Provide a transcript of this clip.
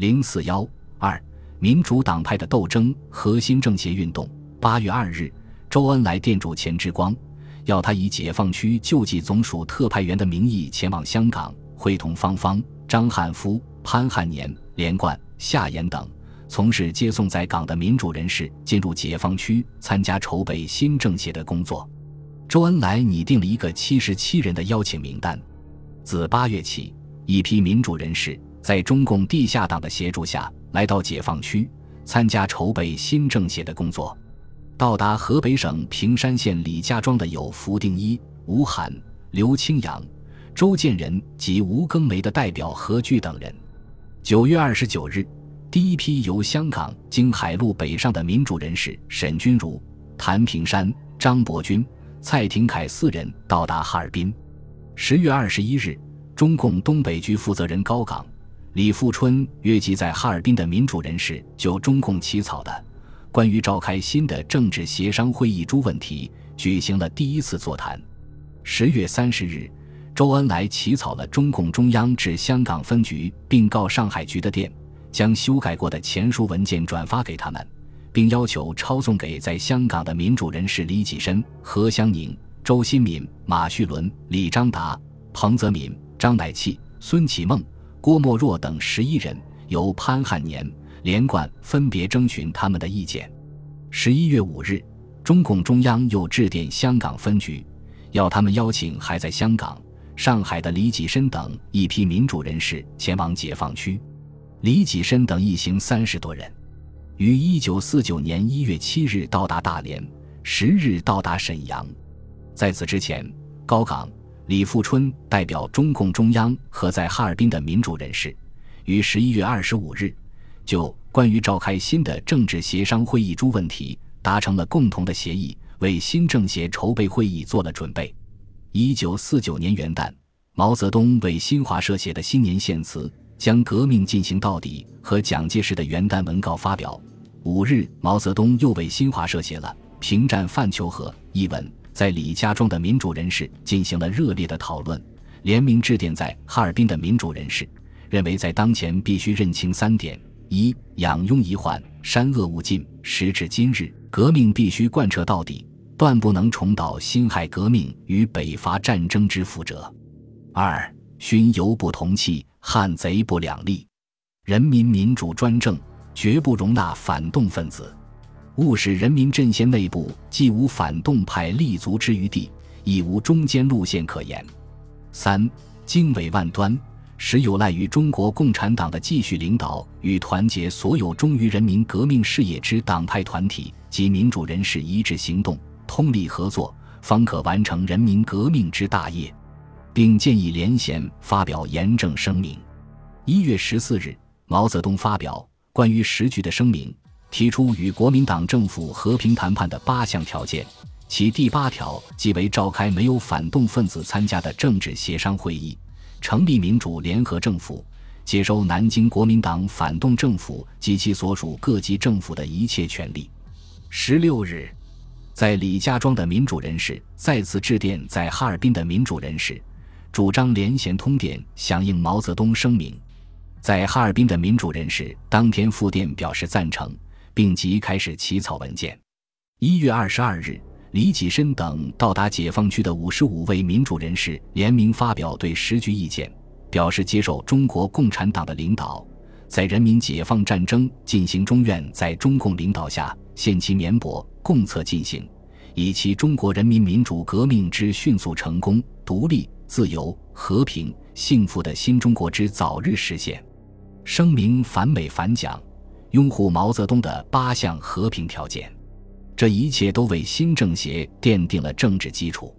零四幺二民主党派的斗争核心政协运动。八月二日，周恩来电主钱之光，要他以解放区救济总署特派员的名义前往香港，会同方方、张汉夫、潘汉年、连贯、夏衍等从事接送在港的民主人士进入解放区参加筹备新政协的工作。周恩来拟定了一个七十七人的邀请名单。自八月起，一批民主人士。在中共地下党的协助下，来到解放区参加筹备新政协的工作。到达河北省平山县李家庄的有福定一、吴晗、刘清扬、周建人及吴庚梅的代表何炬等人。九月二十九日，第一批由香港经海路北上的民主人士沈钧儒、谭平山、张伯钧、蔡廷锴四人到达哈尔滨。十月二十一日，中共东北局负责人高岗。李富春约集在哈尔滨的民主人士，就中共起草的关于召开新的政治协商会议诸问题举行了第一次座谈。十月三十日，周恩来起草了中共中央致香港分局并告上海局的电，将修改过的前述文件转发给他们，并要求抄送给在香港的民主人士李济深、何香凝、周新民、马叙伦、李章达、彭泽敏、张乃器、孙启孟。郭沫若等十一人由潘汉年、连贯分别征询他们的意见。十一月五日，中共中央又致电香港分局，要他们邀请还在香港、上海的李济深等一批民主人士前往解放区。李济深等一行三十多人，于一九四九年一月七日到达大连，十日到达沈阳。在此之前，高岗。李富春代表中共中央和在哈尔滨的民主人士，于十一月二十五日就关于召开新的政治协商会议诸问题达成了共同的协议，为新政协筹备会议做了准备。一九四九年元旦，毛泽东为新华社写的新年献词《将革命进行到底》和蒋介石的元旦文告发表。五日，毛泽东又为新华社写了《平战范求和》一文。在李家庄的民主人士进行了热烈的讨论，联名致电在哈尔滨的民主人士，认为在当前必须认清三点：一、养庸遗患，删恶勿尽；时至今日，革命必须贯彻到底，断不能重蹈辛亥革命与北伐战争之覆辙；二、勋犹不同气，汉贼不两立，人民民主专政，绝不容纳反动分子。务使人民阵线内部既无反动派立足之余地，亦无中间路线可言。三经纬万端，实有赖于中国共产党的继续领导与团结所有忠于人民革命事业之党派团体及民主人士一致行动，通力合作，方可完成人民革命之大业。并建议联贤发表严正声明。一月十四日，毛泽东发表关于时局的声明。提出与国民党政府和平谈判的八项条件，其第八条即为召开没有反动分子参加的政治协商会议，成立民主联合政府，接收南京国民党反动政府及其所属各级政府的一切权利。十六日，在李家庄的民主人士再次致电在哈尔滨的民主人士，主张联衔通电响应毛泽东声明。在哈尔滨的民主人士当天复电表示赞成。并即开始起草文件。一月二十二日，李济深等到达解放区的五十五位民主人士联名发表对时局意见，表示接受中国共产党的领导，在人民解放战争进行中，愿在中共领导下献其绵薄，共策进行，以期中国人民民主革命之迅速成功、独立、自由、和平、幸福的新中国之早日实现。声明反美反蒋。拥护毛泽东的八项和平条件，这一切都为新政协奠定了政治基础。